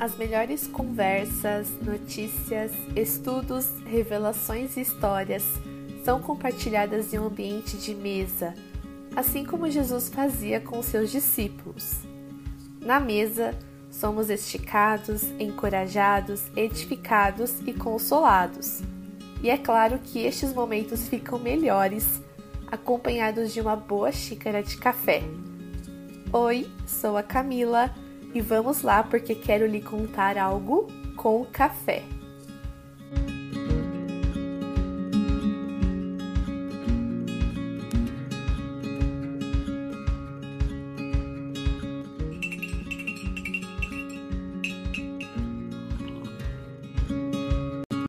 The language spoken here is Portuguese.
As melhores conversas, notícias, estudos, revelações e histórias são compartilhadas em um ambiente de mesa, assim como Jesus fazia com seus discípulos. Na mesa, somos esticados, encorajados, edificados e consolados. E é claro que estes momentos ficam melhores acompanhados de uma boa xícara de café. Oi, sou a Camila e vamos lá porque quero lhe contar algo com café.